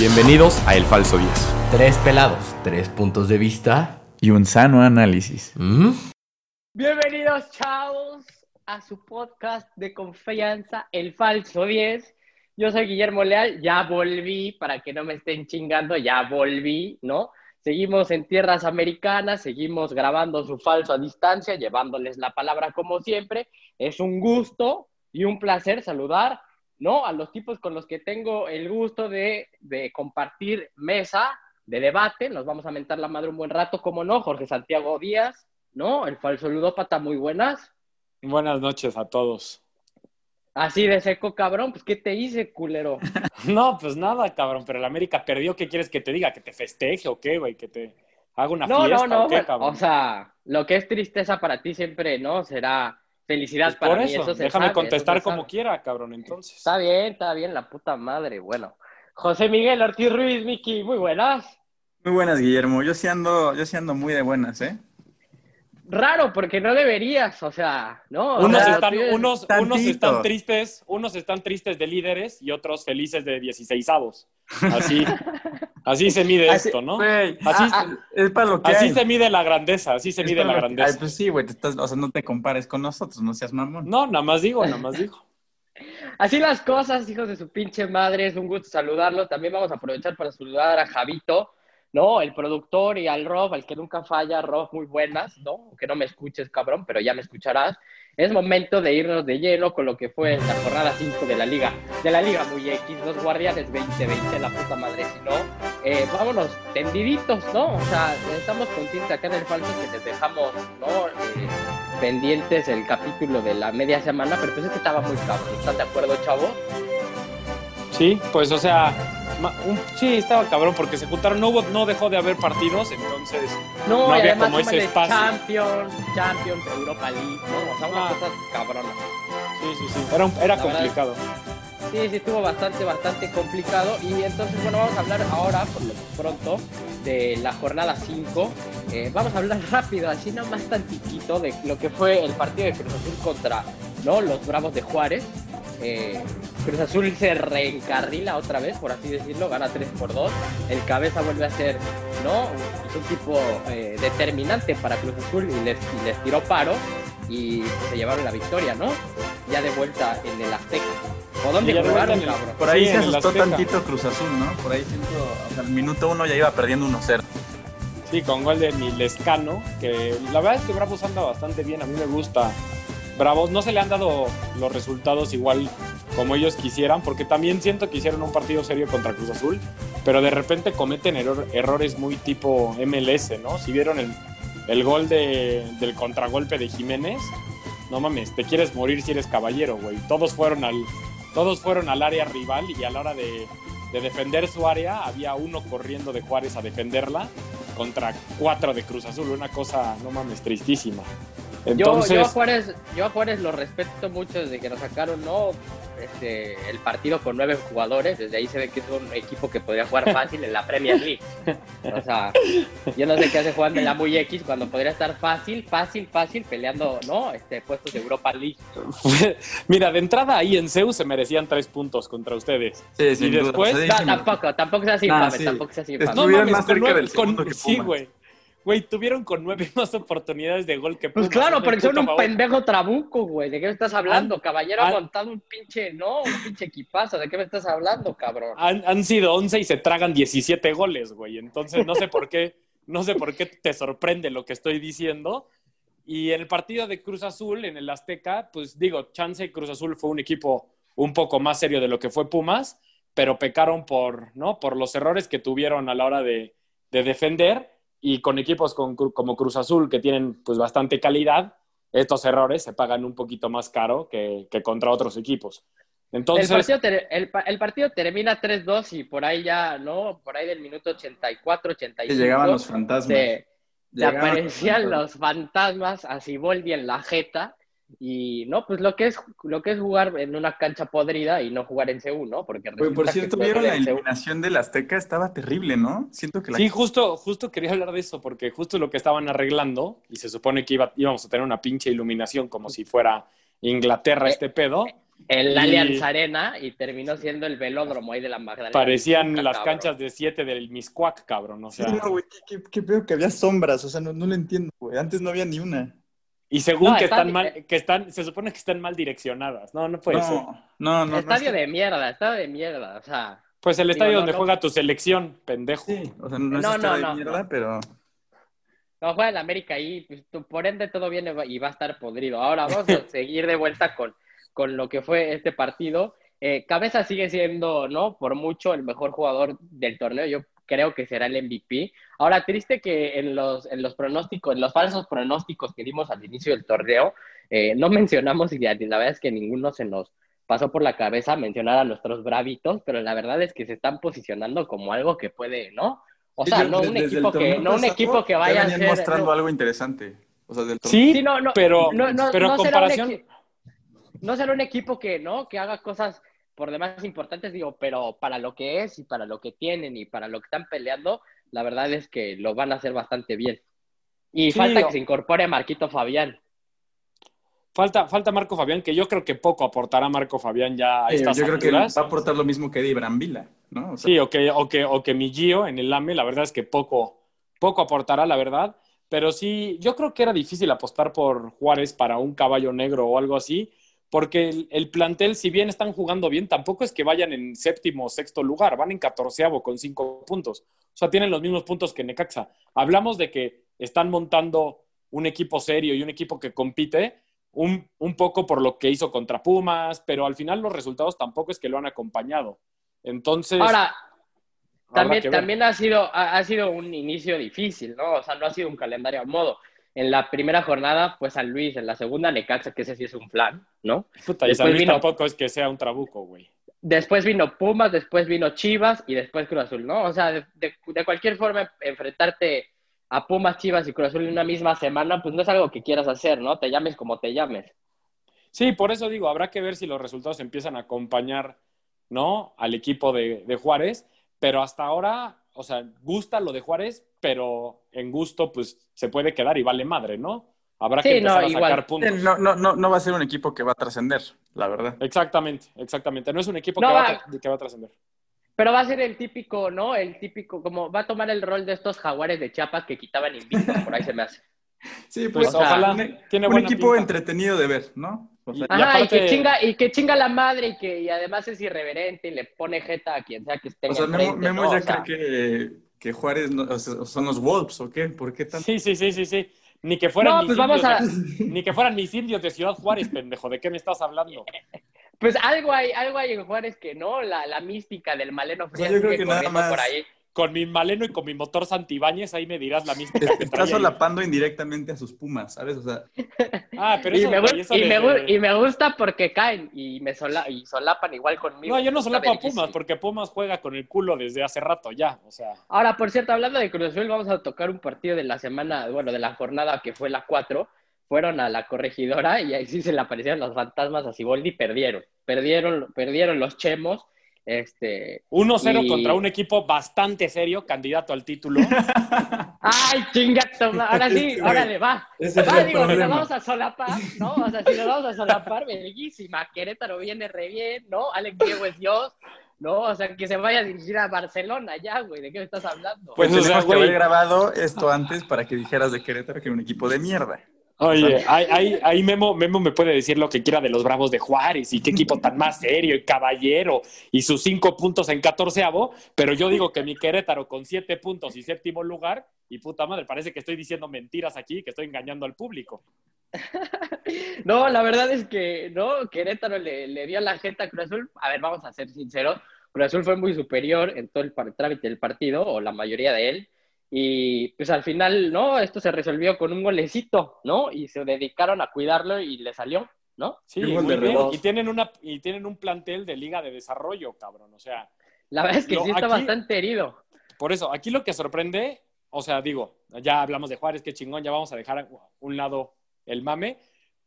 Bienvenidos a El Falso 10. Tres pelados, tres puntos de vista. Y un sano análisis. ¿Mm? Bienvenidos, chavos, a su podcast de confianza, El Falso 10. Yo soy Guillermo Leal, ya volví, para que no me estén chingando, ya volví, ¿no? Seguimos en tierras americanas, seguimos grabando su falso a distancia, llevándoles la palabra como siempre. Es un gusto y un placer saludar, ¿no? A los tipos con los que tengo el gusto de, de compartir mesa de debate. Nos vamos a mentar la madre un buen rato, como no, Jorge Santiago Díaz, ¿no? El falso ludópata, muy buenas. Buenas noches a todos. Así de seco, cabrón, pues ¿qué te hice, culero? No, pues nada, cabrón, pero el América perdió, ¿qué quieres que te diga? ¿Que te festeje o qué, güey? ¿Que te haga una No, fiesta no, no, o qué, cabrón? o sea, lo que es tristeza para ti siempre, ¿no? Será felicidad Pues para por mí, eso, eso se déjame sabe, contestar eso como quiera, cabrón, entonces. Está bien, está bien, la puta madre, bueno. José Miguel Ortiz Ruiz, Miki, muy buenas. Muy buenas, Guillermo. Yo sí ando, yo sí ando muy de buenas, ¿eh? Raro, porque no deberías, o sea, ¿no? O Unos sea, están, unos, unos están tristes, unos están tristes de líderes y otros felices de 16avos. Así, así se mide Así- esto, ¿no? Así- ah, ah, es para lo que Así hay. se mide la grandeza, así se Es mide la grandeza. Ay, pues sí, güey, te estás, o sea, no te compares con nosotros, no seas mamón. No, nada más digo, nada más digo. Así las cosas, hijos de su pinche madre, es un gusto saludarlos. También vamos a aprovechar para saludar a Javito, ¿no? El productor y al Rob, al que nunca falla, Rob, muy buenas, ¿no? Aunque no me escuches, cabrón, pero ya me escucharás. Es momento de irnos de lleno con lo que fue la jornada 5 de la Liga, de la Liga Muy X, los Guardianes 2020, la puta madre, si no, eh, vámonos tendiditos, ¿no? O sea, estamos conscientes acá en el falso que les dejamos, ¿no? Eh, pendientes el capítulo de la media semana, pero pues es que estaba muy cabrón. ¿Están de acuerdo, chavos? Sí, pues o sea, un- sí, estaba cabrón porque se juntaron, no, hubo, no dejó de haber partidos, entonces No, No había como ese espacio. Champions, Champions, Europa League, ¿no? O sea, una Ah. cosa cabrona. sí, sí, sí, era, un- era La verdad complicado. Sí, sí, estuvo bastante, bastante complicado. Y entonces, bueno, vamos a hablar ahora, por lo pronto, de la jornada 5. Eh, vamos a hablar rápido, así nomás tantitito, de lo que fue el partido de Cruz Azul contra ¿no? los Bravos de Juárez. Eh, Cruz Azul se reencarrila otra vez, por así decirlo, gana 3 por 2. El cabeza vuelve a ser ¿no? es un tipo eh, determinante para Cruz Azul y les, y les tiró paro y se llevaron la victoria, ¿no? Ya de vuelta en el Azteca. ¿O dónde jugaron, vuelta en el- cabrón? Por ahí Sí, se asustó Azteca. tantito Cruz Azul, ¿no? Por ahí siento, o sea, al minuto uno ya iba perdiendo 1-0. Sí, con gol de Milescano, que la verdad es que Bravos anda bastante bien, a mí me gusta Bravos. No se le han dado los resultados igual como ellos quisieran, porque también siento que hicieron un partido serio contra Cruz Azul, pero de repente cometen error- errores muy tipo MLS, ¿no? Si vieron el, el gol de- del contragolpe de Jiménez, no mames, te quieres morir si eres caballero, güey. Todos fueron al, todos fueron al área rival y a la hora de, de defender su área había uno corriendo de Juárez a defenderla contra cuatro de Cruz Azul, una cosa, no mames, tristísima. Yo, Entonces, yo, a Juárez, yo a Juárez lo respeto mucho desde que nos sacaron ¿no? este, el partido con nueve jugadores. Desde ahí se ve que es un equipo que podría jugar fácil en la Premier League. O sea, yo no sé qué hace jugando en la muy X cuando podría estar fácil, fácil, fácil peleando ¿no? este, puestos de Europa League. mira, de entrada ahí en Zeus se merecían tres puntos contra ustedes. Sí, O después- sea, No, tampoco, tampoco sea así, Nah, sí. tampoco sea así, infame. Estuvieron más con cerca del con- que Sí, güey. Güey, tuvieron con nueve más oportunidades de gol que Pues Pumas, claro, hazme porque son un favor. pendejo trabuco, güey. ¿De qué me estás hablando? Caballero ha han- montado un pinche, no, un pinche equipazo. ¿De qué me estás hablando, cabrón? Han, han sido 11 y se tragan 17 goles, güey. Entonces no sé por qué, no sé por qué te sorprende lo que estoy diciendo. Y en el partido de Cruz Azul, en el Azteca, pues digo, Chance Cruz Azul fue un equipo un poco más serio de lo que fue Pumas, pero pecaron por, ¿no? por los errores que tuvieron a la hora de, de defender y con equipos con- como Cruz Azul que tienen pues bastante calidad, estos errores se pagan un poquito más caro que, que contra otros equipos. Entonces, el, partido ter- el, el partido termina 3-2 y por ahí ya, ¿no? Por ahí del minuto 84, 85. Que llegaban los fantasmas. se, Llegaban aparecían fantasmas. los fantasmas a Siboldi en la jeta. Y no, pues lo que es lo que es jugar en una cancha podrida y no jugar en CU, ¿no? Porque Güey, por cierto, vieron la eliminación del Azteca, estaba terrible, ¿no? Siento que la Sí, justo, justo quería hablar de eso, porque justo lo que estaban arreglando, y se supone que iba, íbamos a tener una pinche iluminación como si fuera Inglaterra Eh, este pedo. El Y- Allianz Arena y terminó siendo el velódromo ahí de la Magdalena. Parecían las cabrón. canchas de 7 del Miscuac, cabrón. O Sí, no, güey, qué, qué, qué pedo que había sombras, o sea, no, no lo entiendo, güey. Antes no había ni una. Y según No, que está- están mal, que están, se supone que están mal direccionadas. No, no puede ser. no, no, no. estadio no, de mierda, estadio de mierda. O sea, Pues el estadio no, donde no. juega tu selección, pendejo. Sí, o sea, no, es No, estadio no, de no, mierda, no. pero... no juega el América ahí, pues, tú- por ende todo viene y va a estar podrido. Ahora vamos a seguir de vuelta con, con lo que fue este partido. Eh, Cabeza sigue siendo, ¿no? Por mucho el mejor jugador del torneo. Yo creo que será el MVP. Ahora, triste que en los, en los pronósticos, en los falsos pronósticos que dimos al inicio del torneo, eh, no mencionamos, y la verdad es que ninguno se nos pasó por la cabeza mencionar a nuestros bravitos, pero la verdad es que se están posicionando como algo que puede, ¿no? O sea, no un equipo que, no un equipo que ya vaya a ser. mostrando no, algo interesante. O sea, del torneo. Sí, Sí, no, no, pero, no, no, pero será un comparación, no será un equipo que, ¿no? Que haga cosas por demás importantes, digo, pero para lo que es y para lo que tienen y para lo que están peleando, la verdad es que lo van a hacer bastante bien. Y Sí, falta que se incorpore Marquito Fabián. falta, falta Marco Fabián, que yo creo que poco aportará Marco Fabián ya a Sí, estas yo creo que alturas. va a aportar lo mismo que Eddie Brambila, ¿no? O sea, Sí, o que, o, que, o que mi Gio en el AME, la verdad es que poco, poco aportará, la verdad. Pero sí, yo creo que era difícil apostar por Juárez para un caballo negro o algo así, porque el, el plantel, si bien están jugando bien, tampoco es que vayan en séptimo o sexto lugar, van en catorceavo con cinco puntos. O sea, tienen los mismos puntos que Necaxa. Hablamos de que están montando un equipo serio y un equipo que compite, un, un poco por lo que hizo contra Pumas, pero al final los resultados tampoco es que lo han acompañado. Entonces, Ahora, también, también ha, sido, ha, ha sido un inicio difícil, ¿no? O sea, no ha sido un calendario a modo. En la primera jornada, pues San Luis, en la segunda Necaxa, que ese sí es un flan, ¿no? Puta, y San Luis vino- tampoco es que sea un trabuco, güey. Después vino Pumas, después vino Chivas y después Cruz Azul, ¿no? O sea, de, de- de cualquier forma, enfrentarte a Pumas, Chivas y Cruz Azul en una misma semana, pues no es algo que quieras hacer, ¿no? Te llames como te llames. Sí, por eso digo, habrá que ver si los resultados empiezan a acompañar, ¿no? Al equipo de, de Juárez, pero hasta ahora, o sea, gusta lo de Juárez, pero en gusto, pues se puede quedar y vale madre, ¿no? Habrá que empezar no, a igual. sacar puntos. no, no, no, no va a ser un equipo que va a trascender, la verdad. Exactamente, exactamente. No es un equipo No, que, va, va- a tra- que va a trascender. Pero va a ser el típico, ¿no? El típico, como va a tomar el rol de estos jaguares de Chiapas que quitaban invictos, por ahí se me hace. Sí, Pues pues, ojalá, un, tiene un equipo pinta. entretenido de ver, ¿no? O sea, Y Ajá, y, aparte- que chinga, y que chinga la madre y que y además es irreverente y le pone jeta a quien sea que esté o sea, Memo, enfrente, Memo ¿no? ya O sea, cree que, que Juárez no- o sea, son los Wolves, ¿o qué? ¿Por qué tanto? Sí, sí, sí, sí, sí. Ni que fueran, No, mis pues vamos indios a- de- ni que fueran mis indios de Ciudad Juárez, pendejo. ¿De qué me estás hablando? Pues algo hay, algo hay en Juárez que no, la, la mística del Maleno Frías yo creo sigue que nada más- por ahí. Con mi maleno y con mi motor Santibáñez, ahí me dirás la misma. que Está traía ahí. solapando indirectamente a sus Pumas, ¿sabes? O sea, Ah, pero Y eso, me, güey, gu- eso y, me, gu- desde- y me gusta porque caen y me sola, y solapan igual conmigo. No, yo no solapo a. Pumas, porque Pumas juega con el culo desde hace rato ya. O sea, Ahora, por cierto, hablando de Cruz Azul, vamos a tocar un partido de la semana, bueno, de la jornada que fue la 4. Fueron a la corregidora y ahí sí se le aparecieron los fantasmas a Siboldi y perdieron. Perdieron, perdieron los chemos. Este. 1-0 Y- contra un equipo bastante serio, candidato al título. ¡Ay, chingato! Ahora sí, órale, va. ese Va, digo, si nos problema. vamos a solapar, ¿no? O sea, si nos vamos a solapar, verguísima. Querétaro viene re bien, ¿no? Alex Diego es Dios, ¿no? O sea, que se vaya a dirigir a Barcelona ya, güey. ¿De qué me estás hablando? Pues Pues, o sea, tenemos que güey. haber grabado esto antes para que dijeras de Querétaro que era un equipo de mierda. Oye, ahí, ahí, ahí Memo, Memo me puede decir lo que quiera de los Bravos de Juárez y qué equipo tan más serio y caballero y sus cinco puntos en catorceavo, pero yo digo que mi Querétaro con siete puntos y séptimo lugar, y puta madre, parece que estoy diciendo mentiras aquí, que estoy engañando al público. No, la verdad es que, ¿no? Querétaro le, le dio la gente a Cruz Azul. A ver, vamos a ser sinceros. Cruz Azul fue muy superior en todo el trámite del partido, o la mayoría de él. Y pues al final, ¿no? Esto se resolvió con un golecito, ¿no? Y se dedicaron a cuidarlo y le salió, ¿no? Sí, muy bien. Y tienen, una, y tienen un plantel de liga de desarrollo, cabrón. O sea, La verdad es que Lo- sí está aquí- bastante herido. Por eso, aquí lo que sorprende, o sea, digo, ya hablamos de Juárez, qué chingón, ya vamos a dejar a un lado el mame,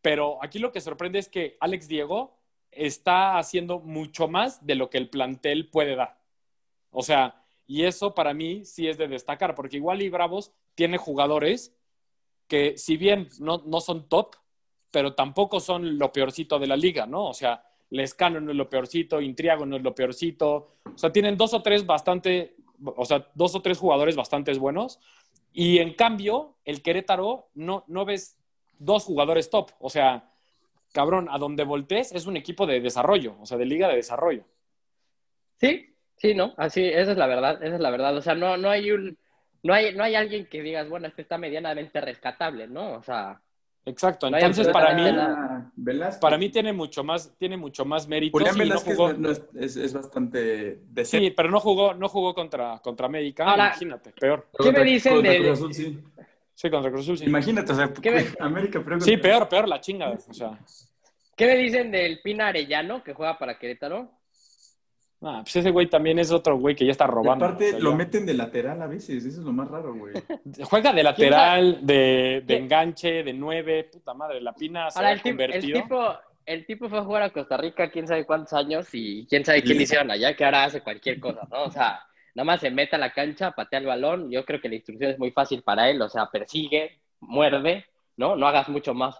pero aquí lo que sorprende es que Alex Diego está haciendo mucho más de lo que el plantel puede dar. O sea, y eso para mí sí es de destacar, porque igual y Bravos tiene jugadores que si bien no, no son top, pero tampoco son lo peorcito de la liga, ¿no? O sea, Lescano no es lo peorcito, Intriago no es lo peorcito. O sea, tienen dos o tres bastante, o sea, dos o tres jugadores bastante buenos. Y en cambio, el Querétaro no, no ves dos jugadores top. O sea, cabrón, a donde voltees es un equipo de desarrollo, o sea, de liga de desarrollo. Sí, sí, ¿no? Así, esa es la verdad, esa es la verdad. O sea, no, no hay un, no hay, no hay alguien que digas, bueno, este está medianamente rescatable, ¿no? O sea. Exacto, entonces para mí, para mí tiene mucho más, tiene mucho más mérito. Julián Velázquez no es, es, bastante decente. Sí, pero no jugó, no jugó contra, contra América, imagínate, peor. ¿Qué me dicen de, Cruz Azul, sí. Sí, contra Cruz Azul, sí. Imagínate, o sea, América peor. Sí, peor, peor la chinga, o sea. ¿Qué me dicen del Pina Arellano, que juega para Querétaro? Ah, pues ese güey también es otro güey que ya está robando. aparte, lo meten de lateral a veces, eso es lo más raro, güey. Juega de lateral, de, enganche, de nueve, puta madre, la pina se ha convertido. El tipo, el tipo fue a jugar a Costa Rica quién sabe cuántos años y quién sabe qué le hicieron allá, que ahora hace cualquier cosa, ¿no? O sea, nada más se mete a la cancha, patea el balón, yo creo que la instrucción es muy fácil para él, o sea, persigue, muerde, ¿no? No hagas mucho más.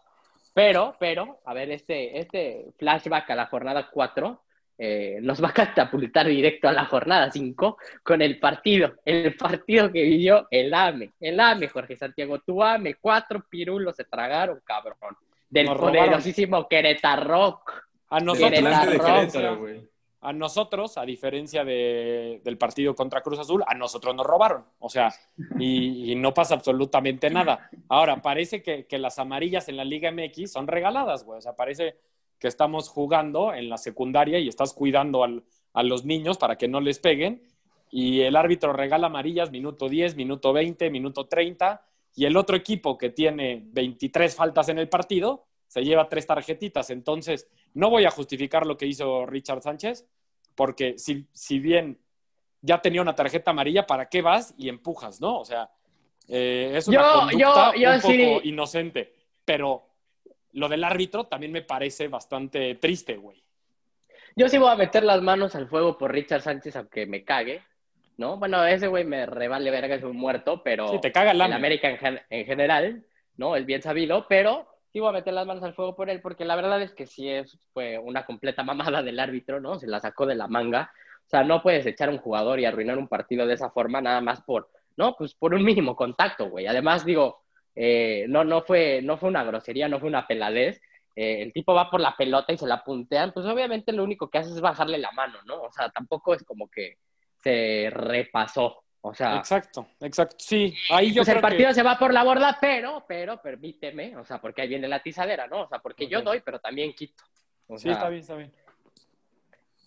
Pero, pero, a ver, este, este flashback a la jornada 4 eh, nos va a catapultar directo a la jornada 5 con el partido, el partido que vivió el AME, el AME, Jorge Santiago, tu AME, cuatro pirulos se tragaron, cabrón, del poderosísimo Querétaro. A nosotros, a nosotros, a diferencia del partido contra Cruz Azul, a nosotros nos robaron. O sea, y, no pasa absolutamente nada. Ahora, parece que, que, las amarillas en la Liga MX son regaladas, güey. O sea, parece que estamos jugando en la secundaria y estás cuidando a los niños para que no les peguen. Y el árbitro regala amarillas minuto 10, minuto 20, minuto 30. Y el otro equipo que tiene 23 faltas en el partido se lleva tres tarjetitas. Entonces, no voy a justificar lo que hizo Richard Sánchez, porque si, si bien ya tenía una tarjeta amarilla, ¿para qué vas y empujas, no? O sea, eh, es una conducta un poco inocente. Pero lo del árbitro también me parece bastante triste, güey. Yo sí voy a meter las manos al fuego por Richard Sánchez, aunque me cague, ¿no? Bueno, ese güey me revale verga, es un muerto, pero... Sí, te caga el América en, general, ¿no? Es bien sabido, pero sí voy a meter las manos al fuego por él, porque la verdad es que sí es, fue una completa mamada del árbitro, ¿no? Se la sacó de la manga. O sea, no puedes echar a un jugador y arruinar un partido de esa forma nada más por, ¿no? Pues por un mínimo contacto, güey. Además, digo, eh, no, no, fue, no fue una grosería, no fue una peladez. Eh, el tipo va por la pelota y se la puntean, pues obviamente lo único que hace es bajarle la mano, ¿no? O sea, tampoco es como que se repasó. O sea, exacto, exacto. Sí, ahí yo pues el partido se va por la borda, pero, pero, permíteme, o sea, porque ahí viene la tizadera, ¿no? O sea, porque yo doy, pero también quito. sí, está bien, está bien.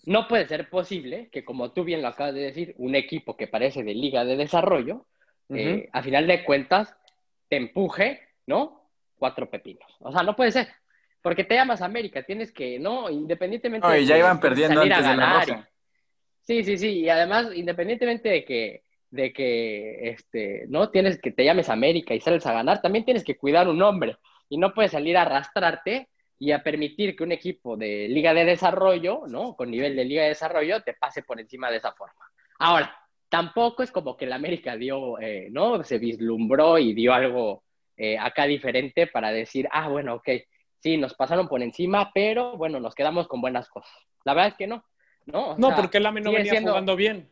No puede ser posible que, como tú bien lo acabas de decir, un equipo que parece de liga de desarrollo, eh, a final de cuentas, te empuje, ¿no? Cuatro pepinos. O sea, no puede ser. Porque te llamas América, tienes que, ¿no? Independientemente. No, y ya iban perdiendo antes de la Sí, sí, sí. Y además, independientemente de que, de que, este, ¿no? Tienes que te llames América y sales a ganar, también tienes que cuidar un nombre. Y no puedes salir a arrastrarte y a permitir que un equipo de Liga de Desarrollo, ¿no? Con nivel de Liga de Desarrollo, te pase por encima de esa forma. Ahora, tampoco es como que el América dio, eh, ¿no? Se vislumbró y dio algo eh, acá diferente para decir, ah, bueno, ok, sí, nos pasaron por encima, pero bueno, nos quedamos con buenas cosas. La verdad es que no, ¿no? no, porque el AME no venía jugando bien.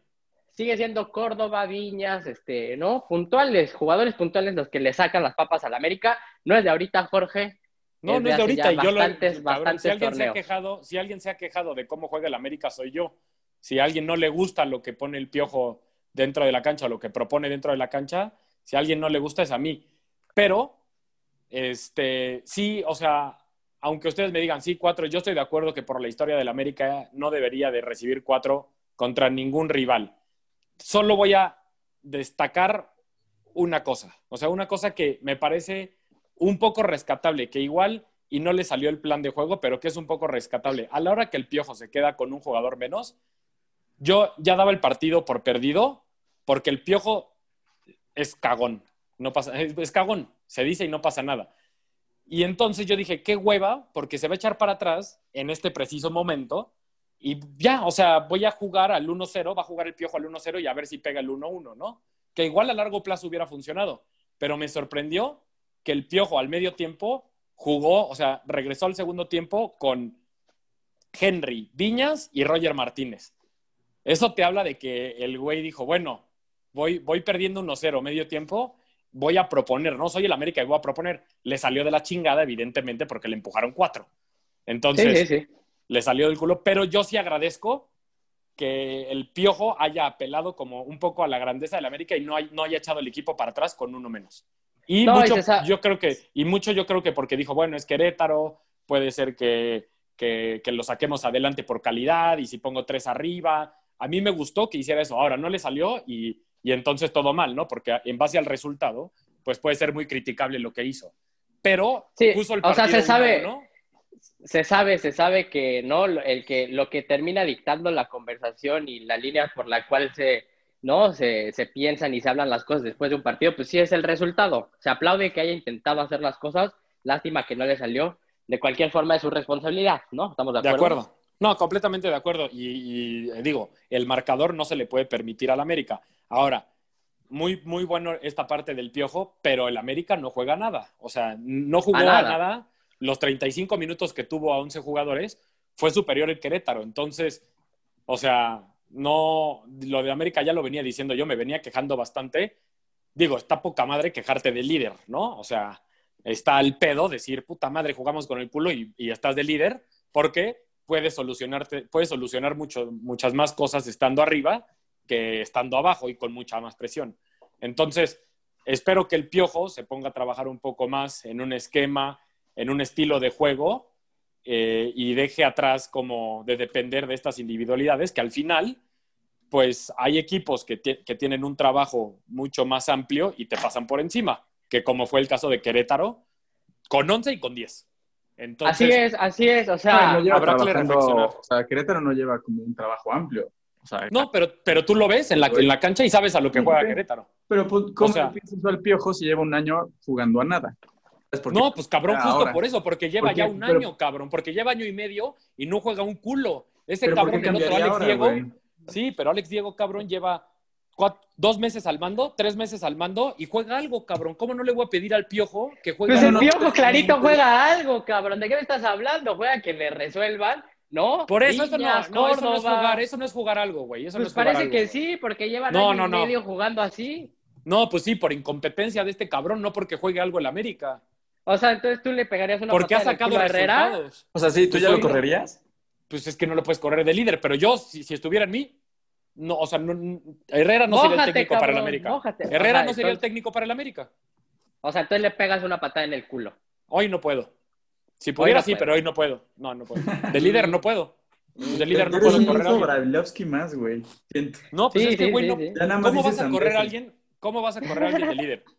Sigue siendo Córdoba, Viñas, este, ¿no? Puntuales, jugadores puntuales los que le sacan las papas al América. No es de ahorita, Jorge. No, no es de ahorita. Y yo lo, si alguien se ha quejado, si alguien se ha quejado de cómo juega el América, soy yo. Si a alguien no le gusta lo que pone el piojo dentro de la cancha, lo que propone dentro de la cancha, si a alguien no le gusta es a mí. Pero, este, sí, o sea, aunque ustedes me digan, sí, cuatro, yo estoy de acuerdo que por la historia del América no debería de recibir cuatro contra ningún rival. Solo voy a destacar una cosa, o sea, una cosa que me parece un poco rescatable, que igual y no le salió el plan de juego, pero que es un poco rescatable. A la hora que el Piojo se queda con un jugador menos, yo ya daba el partido por perdido porque el piojo es cagón. No pasa, es, cagón, se dice y no pasa nada. Y entonces yo dije, qué hueva, porque se va a echar para atrás en este preciso momento. Y ya, o sea, voy a jugar al 1-0, va a jugar el piojo al 1-0 y a ver si pega el 1-1, ¿no? Que igual a largo plazo hubiera funcionado. Pero me sorprendió que el piojo al medio tiempo jugó, o sea, regresó al segundo tiempo con Henry, Viñas y Roger Martínez. Eso te habla de que el güey dijo, bueno, voy, voy perdiendo 1-0 medio tiempo, voy a proponer, no soy el América y voy a proponer. Le salió de la chingada, evidentemente, porque le empujaron cuatro. Entonces, Sí, sí, sí. le salió del culo, pero yo sí agradezco que el Piojo haya apelado como un poco a la grandeza del América y no, hay- no haya echado el equipo para atrás con uno menos. Y No, mucho, yo creo que, y mucho yo creo que porque dijo, bueno, es Querétaro, puede ser que, que, que lo saquemos adelante por calidad y si pongo tres arriba. A mí me gustó que hiciera eso. Ahora no le salió y, y entonces todo mal, ¿no? Porque en base al resultado, pues puede ser muy criticable lo que hizo. Pero Sí, puso el o sea, partido se sabe- 1-1. se sabe, se sabe que no Lo- el que lo que termina dictando la conversación y la línea por la cual se no se, se piensan y se hablan las cosas después de un partido, pues sí es el resultado. Se aplaude que haya intentado hacer las cosas, lástima que no le salió. De cualquier forma es su responsabilidad, ¿no? Estamos de De acuerdo. No, completamente de acuerdo. Y, y, eh, digo, el marcador no se le puede permitir al América. Ahora, muy, muy bueno esta parte del piojo, pero el América no juega nada. O sea, no jugó A a nada. nada. Los 35 minutos que tuvo a 11 jugadores fue superior el Querétaro. Entonces, o sea, no, lo de América ya lo venía diciendo yo, me venía quejando bastante. Digo, está poca madre quejarte del líder, ¿no? O sea, está al pedo decir, puta madre, jugamos con el culo y, y estás de líder, porque puedes solucionarte, puedes solucionar mucho, muchas más cosas estando arriba que estando abajo y con mucha más presión. Entonces, espero que el Piojo se ponga a trabajar un poco más en un esquema, en un estilo de juego eh, y deje atrás como de depender de estas individualidades que al final, pues hay equipos que, que tienen un trabajo mucho más amplio y te pasan por encima, que como fue el caso de Querétaro, con 11 y con 10. Entonces, Así es, así es, o sea, No, no lleva habrá que reflexionar. O sea, Querétaro no lleva como un trabajo amplio. O sea, No, pero, pero tú lo ves en la, en la cancha y sabes a lo que Sí, juega sí. Querétaro. pero pues, ¿cómo o sea- piensas tú al piojo si lleva un año jugando a nada? No, pues cabrón, justo Ahora. por eso, porque lleva ya un Pero- año, cabrón, porque lleva año y medio y no juega un culo. Ese Pero ¿por cabrón del otro, Alex ahora, Diego, sí, pero Alex Diego, cabrón, lleva dos meses al mando, tres meses al mando y juega algo, cabrón. ¿Cómo no le voy a pedir al piojo que juegue pues el piojo no, clarito juega algo, cabrón. ¿De qué me estás hablando? Juega que le resuelvan, ¿no? Por eso, eso no, no, eso no es jugar, eso no es jugar algo, güey. Eso no Pues es jugar parece algo, que güey. sí, porque llevan No, año no, y no. medio jugando así. No, pues sí, por incompetencia de este cabrón, no porque juegue algo en la América. O sea, entonces tú le pegarías una Porque ha el sacado Herrera. O sea, sí, ¿tú Pues ya lo correrías? Pues es que no lo puedes correr de líder, pero yo, si, si estuviera en mí, no, o sea, no- Herrera no sería el técnico para el América. mójate. Herrera O sea, no sería el entonces- técnico para el América. O sea, entonces le pegas una patada en el culo. Hoy no puedo. Si pudiera, no sí, pero hoy no puedo. No, no puedo. De líder no puedo. De líder no puedo un correr a alguien. Más, güey. No, pues Sí, es que, güey, sí, no- sí. ¿cómo vas a correr a alguien? ¿Cómo vas a correr a alguien de líder?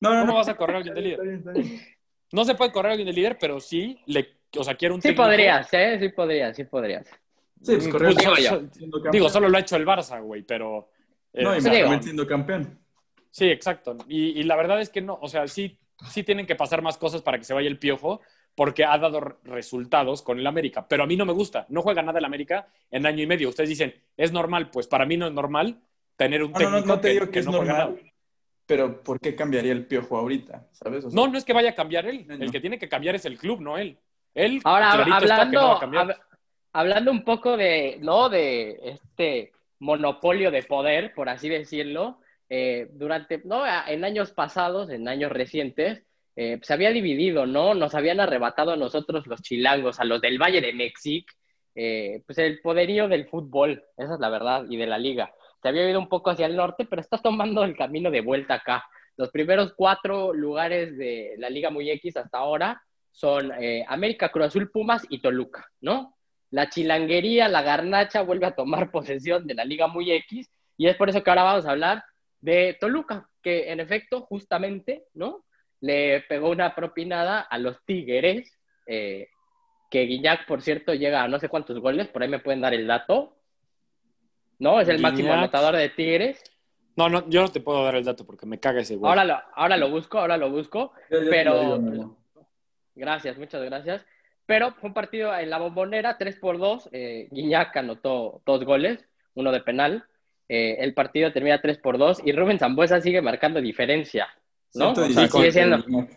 No, no, ¿Cómo no. vas a correr a alguien de líder? No se puede correr a alguien de líder, pero sí, le, o sea, quiero un Sí técnico- podrías, ¿eh? Sí podrías, sí podrías. Sí, pues pues, digo so- so- solo lo ha hecho el Barça, güey, pero... eh, No, y sea, siendo campeón. Sí, exacto. Y, y la verdad es que no, o sea, sí, sí tienen que pasar más cosas para que se vaya el piojo, porque ha dado re- resultados con el América. Pero a mí no me gusta. No juega nada el América en año y medio. Ustedes dicen, ¿es normal? Pues para mí no es normal tener un No, no, técnico no, no te que, digo que, que es no juega normal. nada. Pero ¿por qué cambiaría el piojo ahorita? ¿Sabes? O sea, No, no es que vaya a cambiar él. No, no. El que tiene que cambiar es el club, no él. Él, Ahora, clarito está que hablando, no va a cambiar. hab- hablando un poco de, ¿no? De este monopolio de poder, por así decirlo, eh, durante, ¿no? En años pasados, en años recientes, eh, se había dividido, ¿no? Nos habían arrebatado a nosotros los chilangos, a los del Valle de México, eh, pues el poderío del fútbol, esa es la verdad, y de la liga. Se había ido un poco hacia el norte, pero está tomando el camino de vuelta acá. Los primeros cuatro lugares de la Liga Muy X hasta ahora son América, Cruz Azul, Pumas y Toluca, ¿no? La chilanguería, la garnacha vuelve a tomar posesión de la Liga Muy X y es por eso que ahora vamos a hablar de Toluca, que en efecto, justamente, ¿no? Le pegó una propinada a los Tigres, eh, que Guiñac, por cierto, llega a no sé cuántos goles, por ahí me pueden dar el dato. ¿No? Es el máximo anotador de Tigres. No, no, yo no te puedo dar el dato porque me caga ese güey. Ahora lo, ahora lo busco, ahora lo busco. pero- lo digo, Memo. Gracias, muchas gracias. Pero fue un partido en la bombonera, 3 por 2. Eh, Guiñac anotó dos goles, uno de penal. Eh, el partido termina 3 por 2 y Rubén Zambuesa sigue marcando diferencia. ¿no? O sea, 117 sigue siendo Guiñac.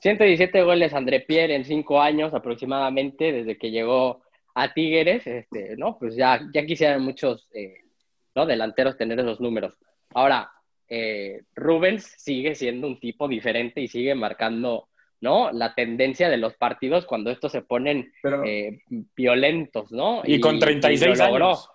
117 goles André Pierre en 5 años aproximadamente, desde que llegó a Tigres, este, ¿no? Pues ya, ya quisieran muchos eh, ¿no? delanteros tener esos números. Ahora, eh, Rubens sigue siendo un tipo diferente y sigue marcando, ¿no? La tendencia de los partidos cuando estos se ponen Pero- eh, violentos, ¿no? Y, con 36 lo logró. años.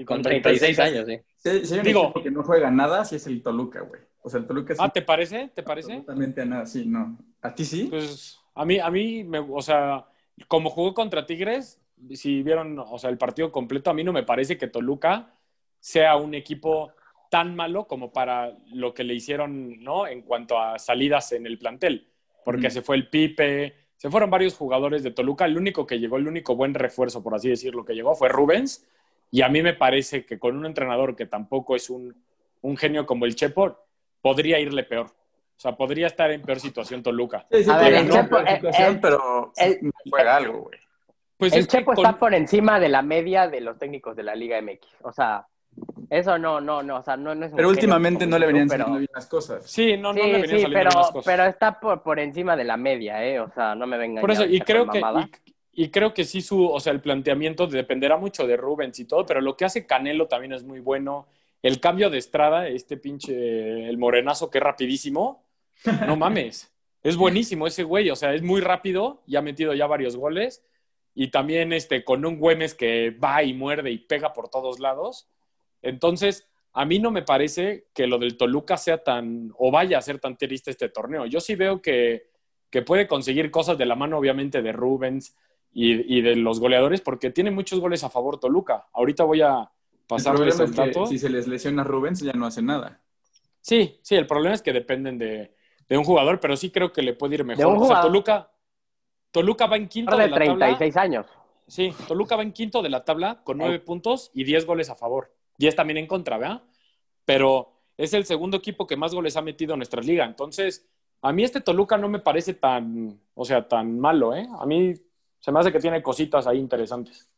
Y Con 36 años, sí. Si, si hay un Digo- que no juega nada, sí es el Toluca, güey. O sea, el Toluca sí. Ah, ¿te parece? ¿Te parece? Absolutamente a nada, sí, no. ¿A ti sí? Pues a mí, a mí, me, o sea, como jugó contra Tigres, si vieron, o sea, el partido completo, a mí no me parece que Toluca sea un equipo tan malo como para lo que le hicieron, ¿no? En cuanto a salidas en el plantel, porque se fue el Pipe, se fueron varios jugadores de Toluca, el único que llegó, el único buen refuerzo, por así decirlo, que llegó fue Rubens, y a mí me parece que con un entrenador que tampoco es un, un genio como el Chepo, podría irle peor. O sea, podría estar en peor situación Toluca. Sí, sí, A puede ver, el ganar Chepo, por eh, situación, el- pero sí el- juega algo, güey. Pues el es que Chepo con- está por encima de la media de los técnicos de la Liga MX. O sea, eso no, no, no, o sea, no, no es un Pero genio últimamente no le venían pero- saliendo bien las cosas. Sí, no, no sí, le venían sí, saliendo pero, bien las cosas. pero está por, por encima de la media, ¿eh? O sea, no me vengan Por eso, y creo que, y, y creo que sí su, o sea, el planteamiento dependerá mucho de Rubens y todo, pero lo que hace Canelo también es muy bueno. El cambio de Estrada, este pinche, el morenazo que es rapidísimo, no mames, es buenísimo ese güey, o sea, es muy rápido y ha metido ya varios goles. Y también este, con un Güemes que va y muerde y pega por todos lados. Entonces, a mí no me parece que lo del Toluca sea tan, o vaya a ser tan triste este torneo. Yo sí veo que, que puede conseguir cosas de la mano, obviamente, de Rubens y, y de los goleadores, porque tiene muchos goles a favor Toluca. Ahorita voy a El pasarles el es que dato. si se les lesiona a Rubens, ya no hace nada. Sí, sí, el problema es que dependen de, de un jugador, pero sí creo que le puede ir mejor. un O sea. Toluca, Toluca va en quinto de de la tabla. 36 años. Sí, Toluca va en quinto de la tabla con nueve puntos y 10 goles a favor. 10 también en contra, ¿verdad? Pero es el segundo equipo que más goles ha metido en nuestra liga. Entonces, a mí este Toluca no me parece tan, o sea, tan malo, ¿eh? A mí se me hace que tiene cositas ahí interesantes.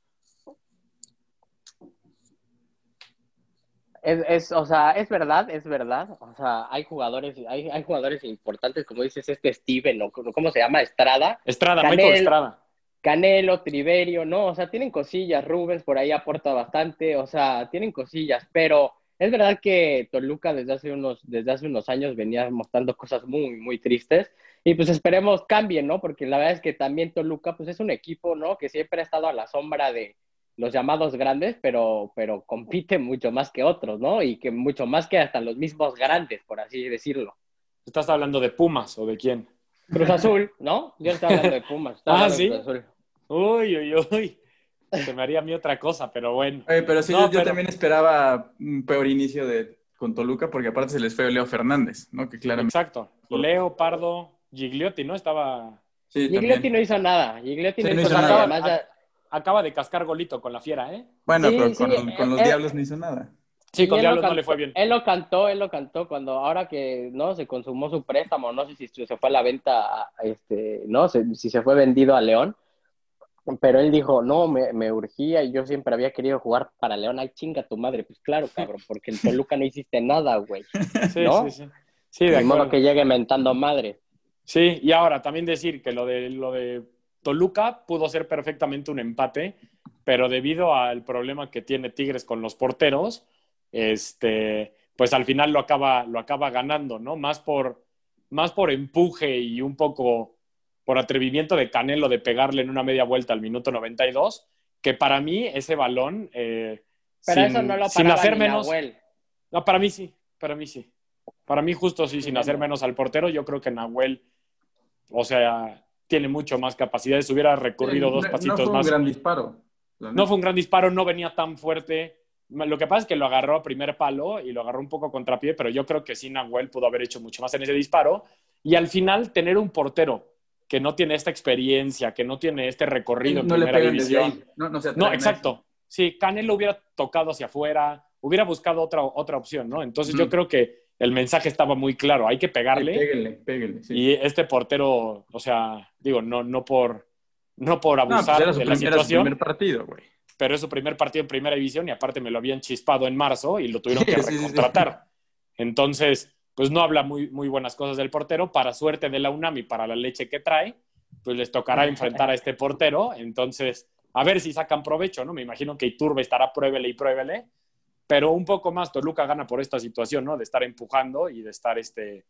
Es, es, o sea, es verdad, es verdad. O sea, hay jugadores, hay, hay jugadores importantes, como dices, este Steven, o ¿cómo se llama? Estrada. Estrada. Michael Estrada. Canelo, Triverio, ¿no? O sea, tienen cosillas, Rubens por ahí aporta bastante, o sea, tienen cosillas, pero es verdad que Toluca desde hace unos, desde hace unos años venía mostrando cosas muy, muy tristes y pues esperemos cambien, ¿no? Porque la verdad es que también Toluca pues es un equipo, ¿no? Que siempre ha estado a la sombra de los llamados grandes, pero, pero compite mucho más que otros, ¿no? Y que mucho más que hasta los mismos grandes, por así decirlo. ¿Estás hablando de Pumas o de quién? Cruz Azul, ¿no? Yo estaba hablando de Pumas. estaba Ah, ¿sí? Cruz Azul. Uy, uy, uy. Se me haría a mí otra cosa, pero bueno. Oye, pero sí, No, yo, también esperaba un peor inicio de, con Toluca, porque aparte se les fue Leo Fernández, ¿no? Que claramente. Exacto. Leo, Pardo, Gigliotti, ¿no? Estaba... Sí, Gigliotti también. no hizo nada. Gigliotti Sí, no, no hizo hizo nada. nada. Además, ya- Acaba de cascar golito con la fiera, ¿eh? Bueno, Sí, pero sí, con, eh, con los eh, Diablos no hizo nada. Sí, con Diablos no le fue bien. Él lo cantó, él lo cantó cuando ahora que no se consumó su préstamo, no sé si se fue a la venta, este, no sé si se fue vendido a León, pero él dijo, no, me, me urgía y yo siempre había querido jugar para León. Ay, chinga tu madre, pues claro, cabrón, porque en Toluca no hiciste nada, güey. Sí, ¿no? sí, sí. Sí, de De modo que llegue mentando madre. Sí, y ahora también decir que lo de, lo de Toluca pudo ser perfectamente un empate, pero debido al problema que tiene Tigres con los porteros, este, pues al final lo acaba, lo acaba ganando, ¿no? Más por, más por empuje y un poco por atrevimiento de Canelo de pegarle en una media vuelta al minuto 92, que para mí ese balón... eh, Pero sin- eso no lo sin hacer menos. Nahuel. No, para mí sí, para mí sí. Para mí justo sí, sin hacer menos al portero, yo creo que Nahuel, o sea, tiene mucho más capacidades. Hubiera recurrido Sí, dos pasitos no fue más. un gran disparo. No fue un gran disparo, no venía tan fuerte. Lo que pasa es que lo agarró a primer palo y lo agarró un poco contrapié, pero yo creo que sí Nahuel pudo haber hecho mucho más en ese disparo. Y al final, tener un portero que no tiene esta experiencia, que no tiene este recorrido en no primera división. No, no, se No, exacto. Sí, Canelo hubiera tocado hacia afuera, hubiera buscado otra, otra opción, ¿no? Entonces yo creo que el mensaje estaba muy claro, hay que pegarle. Péguenle, péguenle. sí. Y este portero, o sea, digo, no, no por no por No, pues abusar era su, de la prim- era su situación, primer partido, güey. Pero es su primer partido en primera división y aparte me lo habían chispado en marzo y lo tuvieron que recontratar. Entonces, pues no habla muy, muy buenas cosas del portero. Para suerte de la UNAM y para la leche que trae, pues les tocará enfrentar a este portero. Entonces, a ver si sacan provecho, ¿no? Me imagino que Iturbe estará pruébele y pruébele, pero un poco más Toluca gana por esta situación, ¿no? De estar empujando y de estar, este,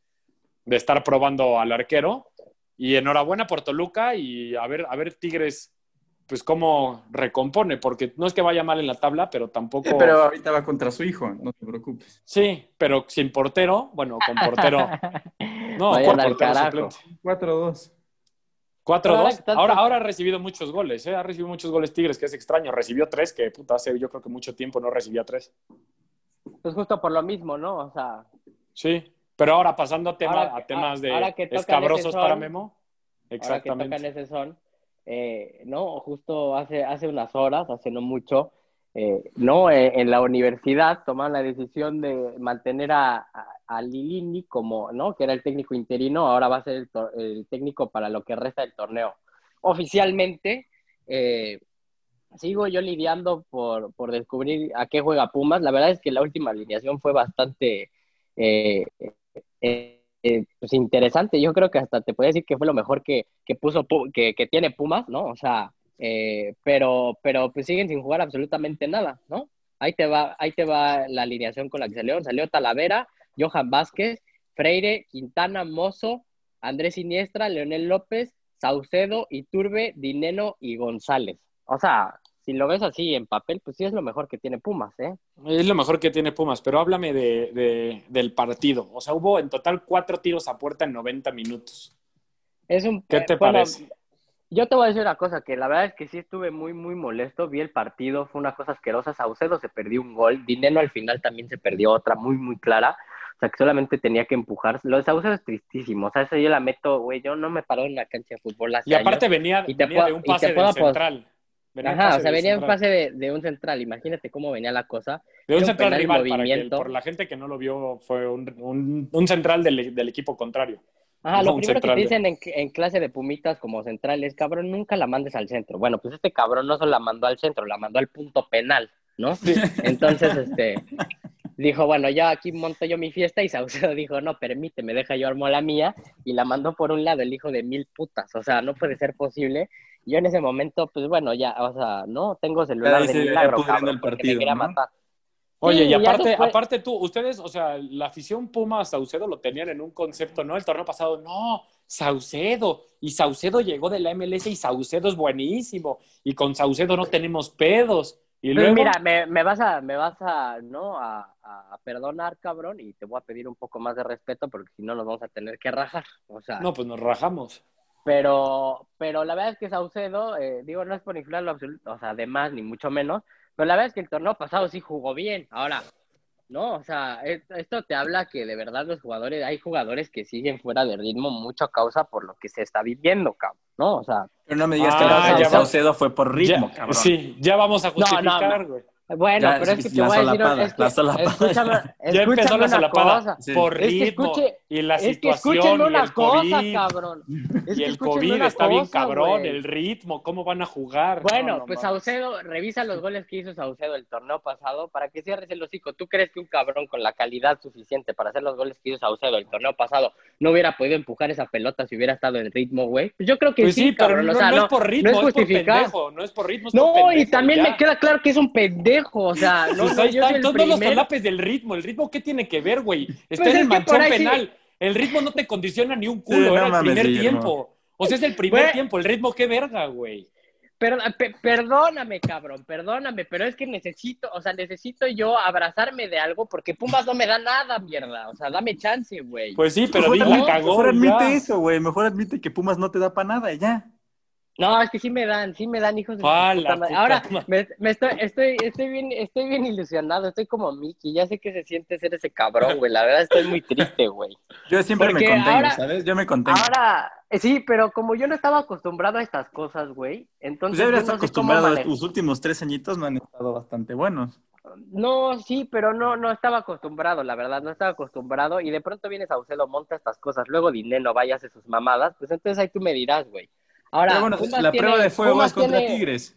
de estar probando al arquero. Y enhorabuena por Toluca y a ver, a ver Tigres, pues cómo recompone, porque no es que vaya mal en la tabla, pero tampoco... Sí, pero ahorita va contra su hijo, no te preocupes. Sí, pero sin portero, bueno, con portero... No, con portero suplente. 4-2. 4-2. Tanto- Ahora, ahora ha recibido muchos goles, ¿eh? Ha recibido muchos goles Tigres, que es extraño. Recibió tres, que puta, hace yo creo que mucho tiempo no recibía tres. Pues justo por lo mismo, ¿no? O sea, Sí, pero ahora pasando a, tema- Ahora a temas de ahora que escabrosos son, para Memo. ahora que Exactamente. tocan ese son, eh, no, justo hace, hace unas horas, hace no mucho, eh, no, Eh, en la universidad tomaron la decisión de mantener a, a, Lilini como, ¿no? Que era el técnico interino, ahora va a ser el, técnico para lo que resta del torneo. Oficialmente, sigo yo lidiando por, por descubrir a qué juega Pumas. La verdad es que la última alineación fue bastante eh, pues interesante. Yo creo que hasta te puedo decir que fue lo mejor que, que puso Pu- que, que tiene Pumas, ¿no? O sea, eh, pero, pero pues siguen sin jugar absolutamente nada, ¿no? Ahí te va, ahí te va la alineación con la que salió. Salió Talavera, Johan Vázquez, Freire, Quintana, Mozo, Andrés Siniestra, Leonel López, Saucedo, Iturbe, Dineno y González. O sea, si lo ves así en papel, pues sí es lo mejor que tiene Pumas, ¿eh? Es lo mejor que tiene Pumas, pero háblame de, de- del partido. O sea, hubo en total cuatro tiros a puerta en 90 minutos. Es un, ¿Qué te eh, bueno, parece? Yo te voy a decir una cosa, que la verdad es que sí estuve muy, muy molesto. Vi el partido, fue una cosa asquerosa. Saucedo se perdió un gol. Dineno al final también se perdió otra muy, muy clara. O sea, que solamente tenía que empujar. Lo de Saucedo es tristísimo. O sea, eso yo la meto, güey. Yo no me paro en la cancha de fútbol hace Y aparte años. venía, Y te venía de un te pase del central. Venía Ajá, o sea, venía central. pase de, de un central. Imagínate cómo venía la cosa. De un central en rival, para que, por la gente que no lo vio, fue un, un- un central del, del equipo contrario. Ajá, No, lo primero que te dicen en, en clase de pumitas como central es, cabrón, nunca la mandes al centro. Bueno, pues este cabrón no solo la mandó al centro, la mandó al punto penal, ¿no? Entonces, este, dijo, bueno, ya aquí monto yo mi fiesta y Saucedo dijo, no, permíteme, deja yo armo la mía y la mandó por un lado el hijo de mil putas. O sea, no puede ser posible. Yo en ese momento, pues bueno, ya, o sea, no tengo celular ahí de milagro, cabrón, el me partido, quería ¿no? matar. Oye, Sí, y aparte, después- aparte tú, ustedes, o sea, la afición Puma Saucedo lo tenían en un concepto, ¿no? El torneo pasado, no, Saucedo, y Saucedo llegó de la MLS y Saucedo es buenísimo, y con Saucedo no tenemos pedos. Y Pues luego, mira, me, me vas a, me vas a, ¿no? A, a perdonar, cabrón, y te voy a pedir un poco más de respeto porque si no nos vamos a tener que rajar. O sea, no, pues nos rajamos. Pero, pero la verdad es que Saucedo, eh, digo, no es por inflarlo absoluto, o sea, de más ni mucho menos, pero la verdad es que el torneo pasado sí jugó bien. Ahora, no, o sea, es- esto te habla que de verdad los jugadores, hay jugadores que siguen fuera de ritmo mucho a causa por lo que se está viviendo, cabrón, ¿no? O sea, Pero no me digas que Ah, la de. Saucedo fue por ritmo, Ya- cabrón. Sí, ya vamos a no, justificar, no. Bueno, Ya, pero es que te voy a decir, es que, la solapada. escúchame, Ya empezó la una solapada cosa. Sí. por Es que ritmo escuche- y la Es que situación y una el cosa, COVID. cabrón. Es y el COVID está bien cosa, cabrón, el ritmo, cómo van a jugar. Bueno, No, no pues. Saucedo, revisa los goles que hizo Saucedo el torneo pasado para que cierres el hocico. ¿Tú crees que un cabrón con la calidad suficiente para hacer los goles que hizo Saucedo el torneo pasado no hubiera podido empujar esa pelota si hubiera estado en ritmo, güey? Pues yo creo que Pues sí, sí, pero cabrón. no, o sea, no no, es por ritmo, no es, por pendejo, no es por ritmo, es por No, pendejo, y también ya. me queda claro que es un pendejo, o sea, no, Pues no, ahí yo está, soy el todos los solapes del ritmo. ¿El ritmo qué tiene que ver, güey? Está Pues en es el manchón sí- penal. El ritmo no te condiciona ni un culo, Sí, no el primer tiempo. O sea, es el primer Güey. tiempo. El ritmo, qué verga, güey. Perdóname, cabrón, perdóname, pero es que necesito, o sea, necesito yo abrazarme de algo porque Pumas no me da nada, mierda. O sea, dame chance, güey. Pues sí, pero Mejor admite- la cagó. Mejor admite ya. eso, güey. Mejor admite que Pumas no te da para nada y ya. No, es que sí me dan, sí me dan hijos de Ah, puta Ahora, madre. me, me estoy, estoy, estoy bien, estoy bien ilusionado, estoy como Mickey, ya sé que se siente ser ese cabrón, güey. La verdad estoy muy triste, güey. Yo siempre Porque me contengo, ahora- ¿sabes? Yo me contengo. Ahora, eh, sí, pero como yo no estaba acostumbrado a estas cosas, güey, pues entonces yo eres no acostumbrado. manejar. Tus últimos tres añitos me han estado bastante buenos. No, sí, pero no, no estaba acostumbrado, la verdad, no estaba acostumbrado. Y de pronto viene Saucedo, monta estas cosas, luego Dineno vaya hace sus mamadas, pues entonces ahí tú me dirás, güey. Ahora, Pero bueno, Pumas la tiene- prueba de fuego Pumas es contra tiene- Tigres.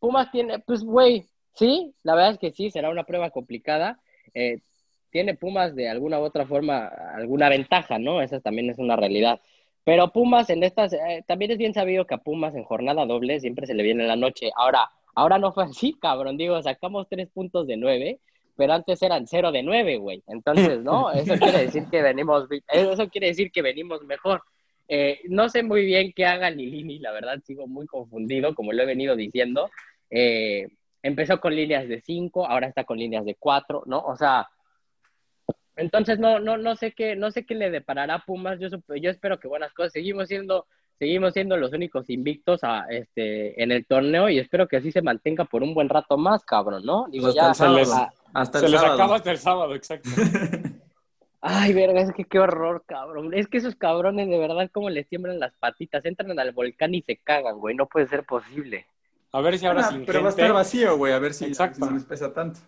Pumas tiene, pues, güey, sí, la verdad es que sí, será una prueba complicada. Eh, tiene Pumas de alguna u otra forma alguna ventaja, ¿no? Esa también es una realidad. Pero Pumas en estas, eh, también es bien sabido que a Pumas en jornada doble siempre se le viene la noche. Ahora, ahora no fue así, cabrón. Digo, sacamos tres puntos de nueve, pero antes eran cero de nueve, güey. Entonces, ¿no? Eso quiere decir que venimos, eso quiere decir que venimos mejor. Eh, no sé muy bien qué haga Lilini, la verdad, sigo muy confundido, como lo he venido diciendo. Eh, empezó con líneas de cinco, ahora está con líneas de cuatro, ¿no? O sea, entonces no, no, no sé qué, no sé qué le deparará a Pumas. Yo, yo espero que buenas cosas. Seguimos siendo, seguimos siendo los únicos invictos a, este, en el torneo y espero que así se mantenga por un buen rato más, cabrón, ¿no? Digo, ya, hasta, les, hasta se les acaba hasta el sábado, exacto. Ay, verga, es que qué horror, cabrón. Es que esos cabrones de verdad como les tiemblan las patitas, entran al volcán y se cagan, güey. No puede ser posible. A ver si ahora ah, Pero va a estar vacío, güey, a ver si, Exacto. no les pesa tanto.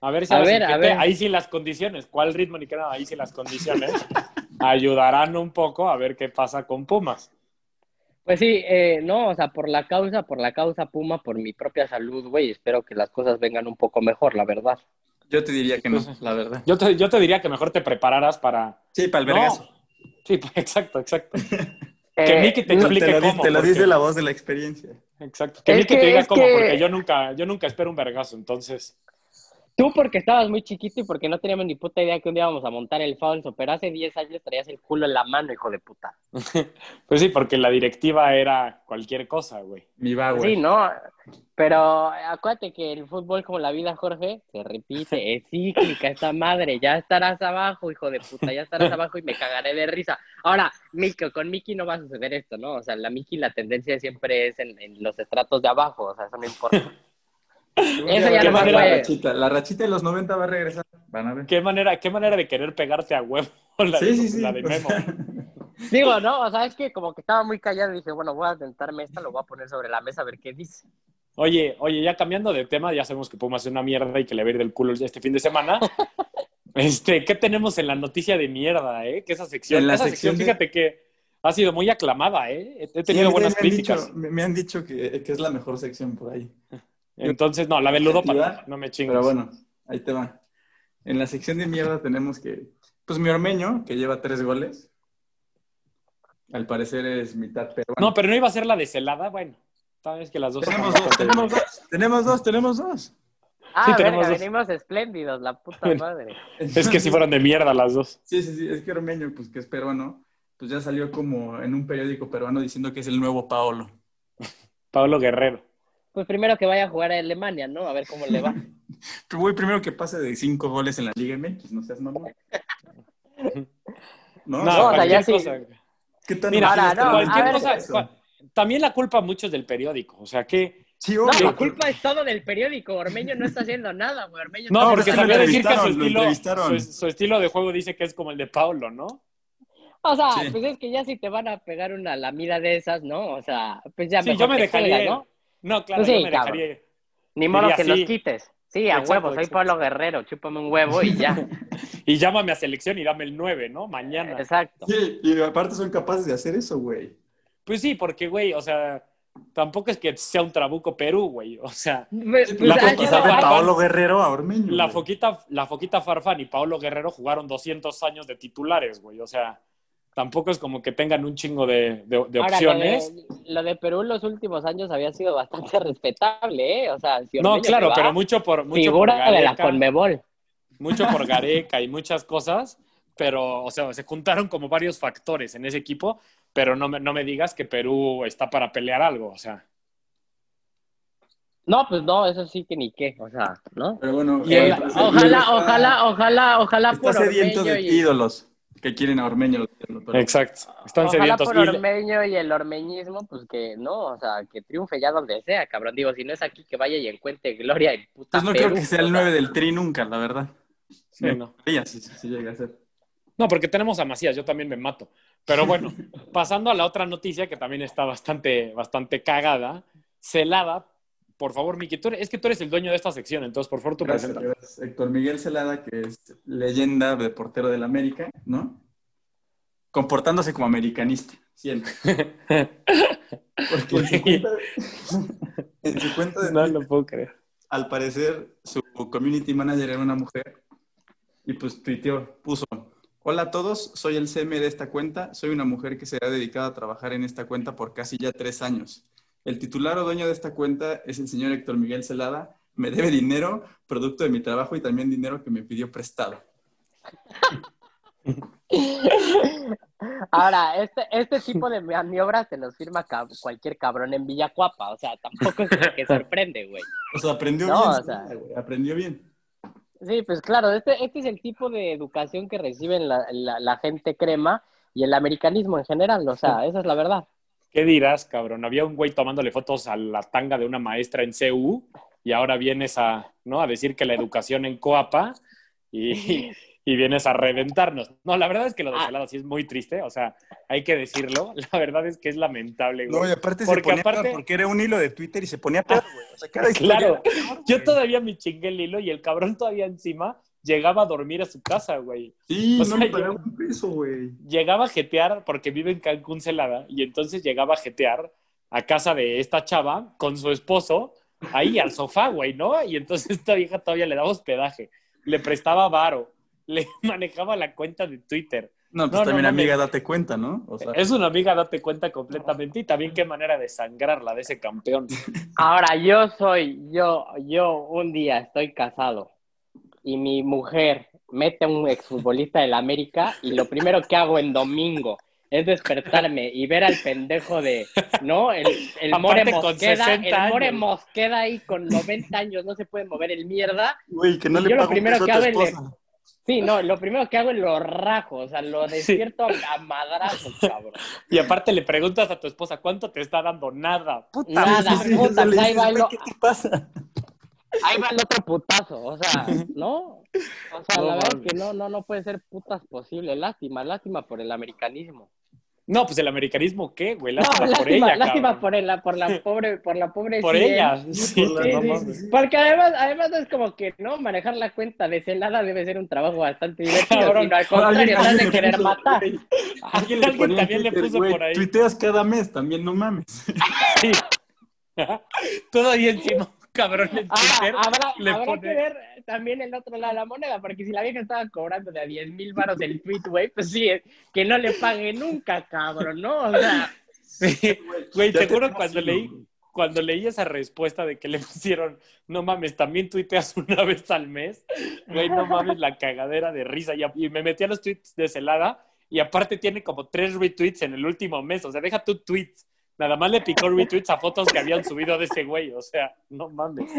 A ver si a ver, a ver. ahí sí las condiciones, ¿cuál ritmo ni qué nada? Ahí sí las condiciones ayudarán un poco a ver qué pasa con Pumas. Pues sí, eh, no, o sea, por la causa, por la causa Puma, por mi propia salud, güey, espero que las cosas vengan un poco mejor, la verdad. Yo te diría que no, pues, la verdad. Yo te, yo te diría que mejor te prepararas para... Sí, para el vergazo. Sí, exacto, exacto. que Miki te explique te lo, cómo. Te lo dice la voz de la experiencia. Exacto. Que Miki te diga cómo, porque yo nunca, yo nunca espero un vergazo, entonces... Tú porque estabas muy chiquito y porque no teníamos ni puta idea que un día íbamos a montar el falso, pero hace 10 años traías el culo en la mano, hijo de puta. pues sí, porque la directiva era cualquier cosa, güey. Mi va, güey. Sí, no, pero acuérdate que el fútbol como la vida, Jorge, se repite, es cíclica esta madre, ya estarás abajo, hijo de puta, ya estarás abajo y me cagaré de risa. Ahora, Miki, con Miki no va a suceder esto, ¿no? O sea, la Miki la tendencia siempre es en, en los estratos de abajo, o sea, eso no importa. Eso ya no la rachita. La rachita de los 90 va a regresar. Van a ver. ¿Qué manera, qué manera de querer pegarte a huevo la, sí, de, sí, sí. la de Memo? Digo, no, o sea, es que como que estaba muy callado y dije, bueno, voy a tentarme esta, lo voy a poner sobre la mesa a ver qué dice. Oye, oye, ya cambiando de tema, ya sabemos que podemos hacer una mierda y que le va a ir del culo este fin de semana. este, ¿qué tenemos en la noticia de mierda, eh? Que esa sección, en la esa sección, fíjate que ha sido muy aclamada, eh. He tenido buenas críticas. me han dicho que, que, es la mejor sección por ahí. Entonces, no, la de ludópata, no me chingas. Pero bueno, ahí te va. En la sección de mierda tenemos que, pues mi ormeño, que lleva tres goles, al parecer es mitad peruano. No, pero no iba a ser la de celada, bueno, sabes que las dos. Tenemos dos, tenemos dos, tenemos dos, tenemos dos. Ah, sí, tenemos venimos espléndidos, la puta madre. es que si fueron de mierda las dos. Sí, sí, sí, es que Ormeño, pues que es peruano, pues ya salió como en un periódico peruano diciendo que es el nuevo Paolo. Paolo Guerrero pues primero que vaya a jugar a Alemania, ¿no? A ver cómo le va. Voy primero que pase de cinco goles en la Liga MX, no seas mamón. No, no o sea, ya cosa. ¿Qué tal Mira, no, cualquier cosa, también la culpa mucho es del periódico, o sea que... Sí, no, la culpa es todo del periódico. Ormeño no está haciendo nada, güey. Ormeño no, porque sabía decir que su estilo, su, estilo de juego dice que es como el de Paulo, ¿no? O sea, pues es que ya si te van a pegar una lamida de esas, ¿no? O sea, pues ya sí, yo me dejaría, ¿no? No, claro, pues sí, yo me dejaría. Ni modo que los quites. Sí, a huevo, soy Pablo Guerrero, chúpame un huevo y ya. y llámame a selección y dame el 9, ¿no? Mañana. Exacto. Sí, y aparte son capaces de hacer eso, güey. Pues sí, porque, güey, o sea, tampoco es que sea un trabuco Perú, güey. O sea, pues, la foquita de Paolo Guerrero a Ormeño. La foquita, la foquita Farfán y Paolo Guerrero jugaron 200 años de titulares, güey. O sea, tampoco es como que tengan un chingo de, opciones. Lo de, Perú en los últimos años había sido bastante respetable, ¿eh? O sea, no, claro, pero mucho por mucho figura por de la Conmebol. Mucho por Gareca y muchas cosas, pero, o sea, se juntaron como varios factores en ese equipo, pero no me, no me digas que Perú está para pelear algo, o sea. No, pues no, eso sí que ni qué, o sea, ¿no? Pero bueno, eh, ojalá, ojalá, ojalá, ojalá, por sediento de ídolos que quieren a Ormeño. Exacto. Están Ojalá por Ormeño y el ormeñismo, pues que no, o sea, que triunfe ya donde sea, cabrón. Digo, si no es aquí, que vaya y encuentre gloria y puta Pues no creo que sea el 9 del Tri nunca, la verdad. Sí, no. Sí, llega a ser. No, porque tenemos a Macías, yo también me mato. Pero bueno, pasando a la otra noticia que también está bastante, bastante cagada, celada por favor, Miki, es que tú eres el dueño de esta sección, entonces por favor tú presenta. Héctor Miguel Celada, que es leyenda de portero del América, ¿no? Comportándose como americanista, siempre. Porque en su cuenta, en su cuenta de No lo puedo creer. Al parecer, su community manager era una mujer y pues tuiteó, puso, Hola a todos, soy el CM de esta cuenta. Soy una mujer que se ha dedicado a trabajar en esta cuenta por casi ya tres años. El titular o dueño de esta cuenta es el señor Héctor Miguel Celada. Me debe dinero, producto de mi trabajo y también dinero que me pidió prestado. Ahora, este, este tipo de maniobras te los firma cab- cualquier cabrón en Villacuapa. O sea, tampoco es como que sorprende, güey. O sea, aprendió No, bien. o sea- güey, aprendió bien. Sí, pues claro, este, este es el tipo de educación que reciben la, la- la gente crema y el americanismo en general. O sea, esa es la verdad. ¿Qué dirás, cabrón? Había un güey tomándole fotos a la tanga de una maestra en CU y ahora vienes a, ¿no? a decir que la educación en Coapa y, y vienes a reventarnos. No, la verdad es que lo de Ah. Celada sí es muy triste, o sea, hay que decirlo. La verdad es que es lamentable, güey. No, y aparte Porque se ponía aparte- peor porque era un hilo de Twitter y se ponía peor, güey. O sea, Claro, yo todavía me chingué el hilo y el cabrón todavía encima llegaba a dormir a su casa, güey. Sí, o no sea, yo- pagaba un peso, güey. llegaba a jetear, porque vive en Cancún Celada, y entonces llegaba a jetear a casa de esta chava con su esposo, ahí al sofá, güey, ¿no? Y entonces esta vieja todavía le daba hospedaje, le prestaba varo, le manejaba la cuenta de Twitter. No, pues No, no también, amiga, date cuenta, ¿no? O sea, Es una amiga, date cuenta completamente, y también qué manera de sangrarla de ese campeón. Ahora, yo soy, yo, yo un día estoy casado y mi mujer mete a un exfutbolista del América y lo primero que hago en domingo es despertarme y ver al pendejo de, ¿no? El, el More Aparte con Mosqueda, 60 el More. Mosqueda ahí con 90 años, no se puede mover el mierda. güey, que no Y le yo lo primero que hago es le-. Sí, no, lo primero que hago es lo rajo, o sea, lo despierto a- a madrazos, cabrón. Y aparte le preguntas a tu esposa, ¿cuánto te está dando? Nada. Puta Nada, Sí, sí, sí, puta, ahí va lo- ¿Qué te pasa? Ahí va el otro putazo, o sea, ¿no? O sea, No la verdad es que no, no, no puede ser putas posible. Lástima, lástima por el americanismo. No, pues el americanismo, ¿qué, güey? No, Lástima, lástima, por ella, lástima cabrón. por, el, por la pobre, por la pobre Por 100. ella. Sí, por la- Sí, no sí, mames. sí. Porque además, además es como que, ¿no? Manejar la cuenta de celada debe ser un trabajo bastante divertido, Cabrón. sino al contrario, alguien de le querer puso, matar. Alguien, le también le puso güey, por ahí. Tuiteas cada mes, también no mames. Sí. Todavía encima, cabrón, en Ah, Twitter habrá, le habrá pone- que ver también el otro lado de la moneda, porque si la vieja estaba cobrando de a 10 mil baros el tweet, güey, pues sí, que no le pague nunca, cabrón, ¿no? O sea, Sí. Güey, Ya te cuando leí, cuando leí esa respuesta de que le pusieron, no mames, también tuiteas una vez al mes, güey, no mames, la cagadera de risa. Y, y me metí a los tweets de Celada y aparte tiene como tres retweets en el último mes, o sea, deja tu tweets. Nada más le picó retweets a fotos que habían subido de ese güey, o sea, no mames.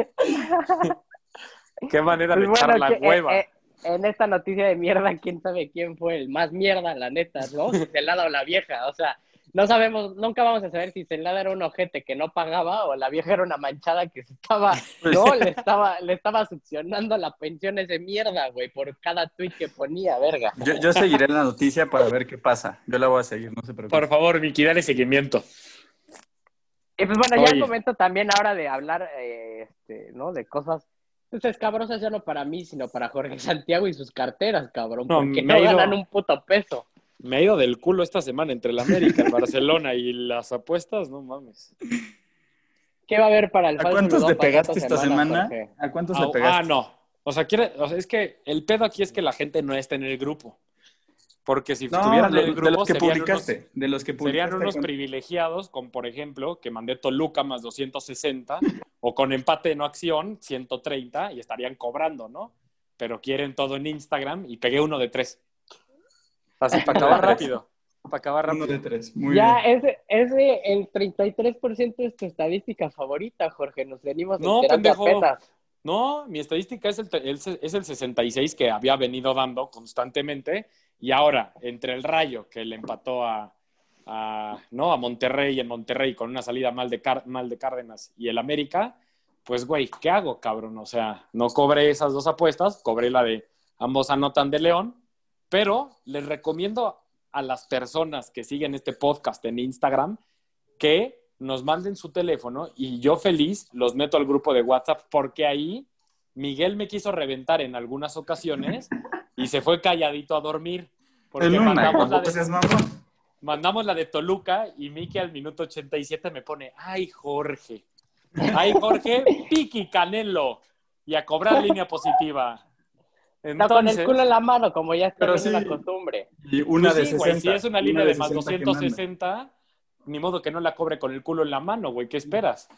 Qué manera de Pues echar bueno, la que, hueva. eh, eh, en esta noticia de mierda, quién sabe quién fue el más mierda, la neta, ¿no? Si Celada o la vieja, o sea, no sabemos, nunca vamos a saber si Celada era un ojete que no pagaba o la vieja era una manchada que se estaba, no, le estaba, le estaba succionando la pensión ese mierda, güey, por cada tweet que ponía, verga. Yo, yo seguiré la noticia para ver qué pasa. Yo la voy a seguir, no se preocupe. Por favor, Miki, dale seguimiento. Y pues bueno, ya Oye. comento también ahora de hablar, eh, este, ¿no? De cosas pues, escabrosas ya no para mí, sino para Jorge Santiago y sus carteras, cabrón, No, porque me no ganan un puto peso. Me he ido del culo esta semana entre el América, el Barcelona y las apuestas, no mames. ¿Qué va a haber para el ¿A cuántos Ludón le pegaste esta semana? ¿A cuántos Ah, le pegaste? ah, no. O sea, quiere, o sea, es que el pedo aquí es que la gente no está en el grupo. Porque si No, estuvieran de, el de grupo los que serían, publicaste. unos, de los que publicaste. serían unos con- privilegiados, con por ejemplo, que mandé Toluca más 260, o con empate de no acción, 130, y estarían cobrando, ¿no? Pero quieren todo en Instagram y pegué uno de tres. Así para acabar rápido. Para acabar Uno rápido. de tres. Muy ya, bien. ese, ese, el 33% es tu estadística favorita, Jorge. Nos venimos No, pendejo. apenas. No, mi estadística es el, es, el- es el 66 que había venido dando constantemente y ahora entre el Rayo que le empató a, ¿no? a Monterrey en Monterrey con una salida mal de, mal de Cárdenas y el América, pues güey, ¿qué hago, cabrón? O sea, no cobré esas dos apuestas, cobré la de ambos anotan de León, pero les recomiendo a las personas que siguen este podcast en Instagram que nos manden su teléfono y yo feliz los meto al grupo de WhatsApp porque ahí Miguel me quiso reventar en algunas ocasiones y se fue calladito a dormir. Porque En una, mandamos, la tampoco de, mandamos la de Toluca y Miki al minuto 87 me pone, ay Jorge, ay Jorge, piqui canelo y a cobrar línea positiva. Está con el culo en la mano, como ya está Pero en sí. la costumbre. Y una Pues de sí, güey, 60. si es una línea de, más 60 que manda. 260, ni modo que no la cobre con el culo en la mano, güey. ¿Qué esperas?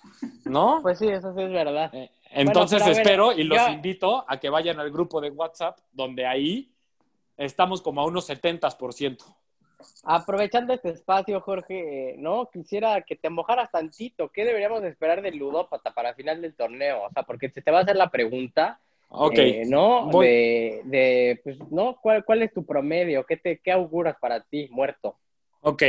¿No? Pues sí, eso sí es verdad. Eh, Entonces ver, espero y los invito a que vayan al grupo de WhatsApp, donde ahí estamos como a unos 70%. Aprovechando este espacio, Jorge, eh, ¿no? Quisiera que te mojaras tantito. ¿Qué deberíamos esperar del ludópata para final del torneo? O sea, porque se te va a hacer la pregunta, Ok. eh, ¿no? Voy- De, de, pues, ¿no? ¿Cuál, ¿Cuál es tu promedio? ¿Qué, te, ¿Qué auguras para ti, muerto? Ok.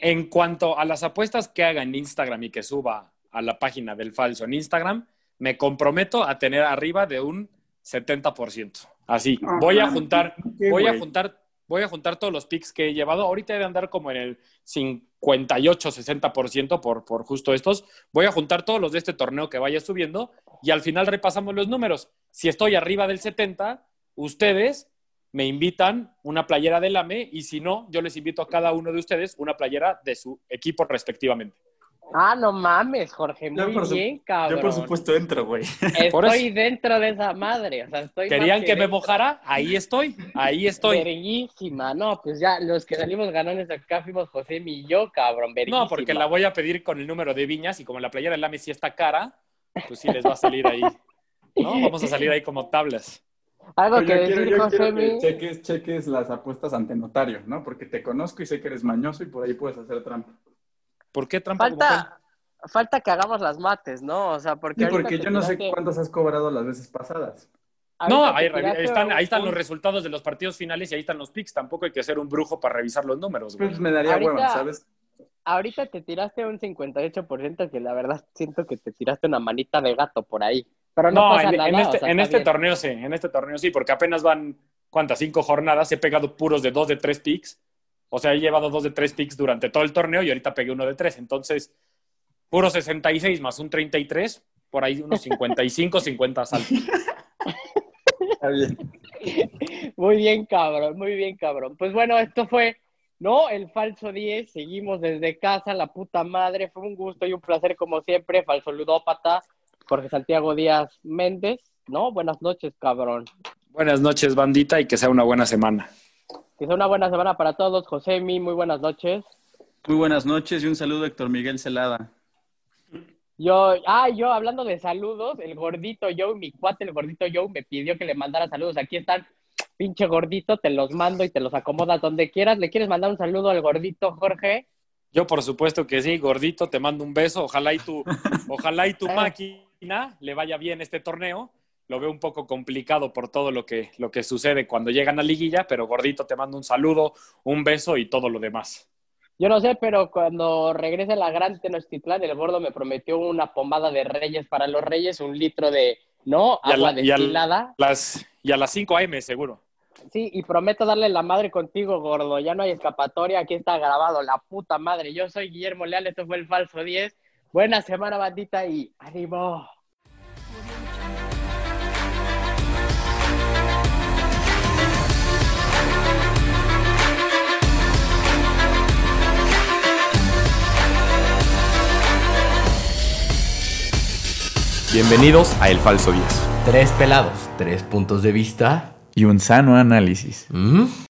En cuanto a las apuestas que haga en Instagram y que suba a la página del falso en Instagram, me comprometo a tener arriba de un 70%. Así. Ah, Voy a juntar, ¿qué, voy a juntar, voy a juntar todos los picks que he llevado. Ahorita he de andar como en el 58, 60% por, por justo estos. Voy a juntar todos los de este torneo que vaya subiendo y al final repasamos los números. Si estoy arriba del 70, ustedes me invitan una playera del AME y si no, yo les invito a cada uno de ustedes una playera de su equipo respectivamente. Ah, no mames, Jorge, Yo muy por su- bien, cabrón. Yo por supuesto entro, güey. Estoy dentro de esa madre. O sea, estoy ¿Querían que me mojara? Ahí estoy, ahí estoy. Verguísima, no, pues ya los que salimos ganones acá fuimos José y yo, cabrón, verguísima. No, porque la voy a pedir con el número de viñas y como la playera del AME sí está cara, pues sí les va a salir ahí. ¿No? Vamos a salir ahí como tablas. Algo Yo que quiero, yo José quiero que mi- cheques, cheques las apuestas ante notario, ¿no? Porque te conozco y sé que eres mañoso y por ahí puedes hacer trampa. ¿Por qué trampa? Falta, falta que hagamos las mates, ¿no? O sea, porque Sí, porque yo no sé tiraste- cuántas has cobrado las veces pasadas. No, ahí, están, ahí están los resultados de los partidos finales y ahí están los picks. Tampoco hay que ser un brujo para revisar los números, güey. Pues me daría Ahorita- hueva, ¿sabes? Ahorita te tiraste un 58% que la verdad siento que te tiraste una manita de gato por ahí. Pero no, No, pasa en, nada. en o este, sea, en está este torneo sí, en este torneo sí, porque apenas van, ¿cuántas? Cinco jornadas. He pegado puros de dos de tres picks. O sea, he llevado dos de tres picks durante todo el torneo y ahorita pegué uno de tres. Entonces, puro 66 más un 33, por ahí unos 55, 50 saltos. Está bien. Muy bien, cabrón, muy bien, cabrón. Pues bueno, esto fue, ¿no? El falso 10. Seguimos desde casa, la puta madre. Fue un gusto y un placer, como siempre. Falso ludópata, Jorge Santiago Díaz Méndez, ¿no? Buenas noches, cabrón. Buenas noches, bandita, y que sea una buena semana. Que sea una buena semana para todos. José Mi, muy buenas noches. Muy buenas noches y un saludo a Héctor Miguel Celada. Yo, ah, yo hablando de saludos, el gordito Joe, mi cuate, el gordito Joe, me pidió que le mandara saludos. Aquí están, pinche gordito, te los mando y te los acomodas donde quieras. ¿Le quieres mandar un saludo al gordito, Jorge? Yo, por supuesto que sí, gordito, te mando un beso. Ojalá y tu, ojalá y tu Ah. Máquina le vaya bien este torneo. Lo veo un poco complicado por todo lo que, lo que sucede cuando llegan a liguilla, pero gordito, te mando un saludo, un beso y todo lo demás. Yo no sé, pero cuando regrese la gran Tenochtitlán, el gordo me prometió una pomada de reyes para los reyes, un litro de, ¿no? Y a Agua la- y al- destilada. Las, y a las 5 AM, seguro. Sí, y prometo darle la madre contigo, gordo. Ya no hay escapatoria, aquí está grabado, la puta madre. Yo soy Guillermo Leal, esto fue el falso 10. Buena semana, bandita, y ánimo. Bienvenidos a El Falso 10. Tres pelados, tres puntos de vista. y un sano análisis. ¿Mm?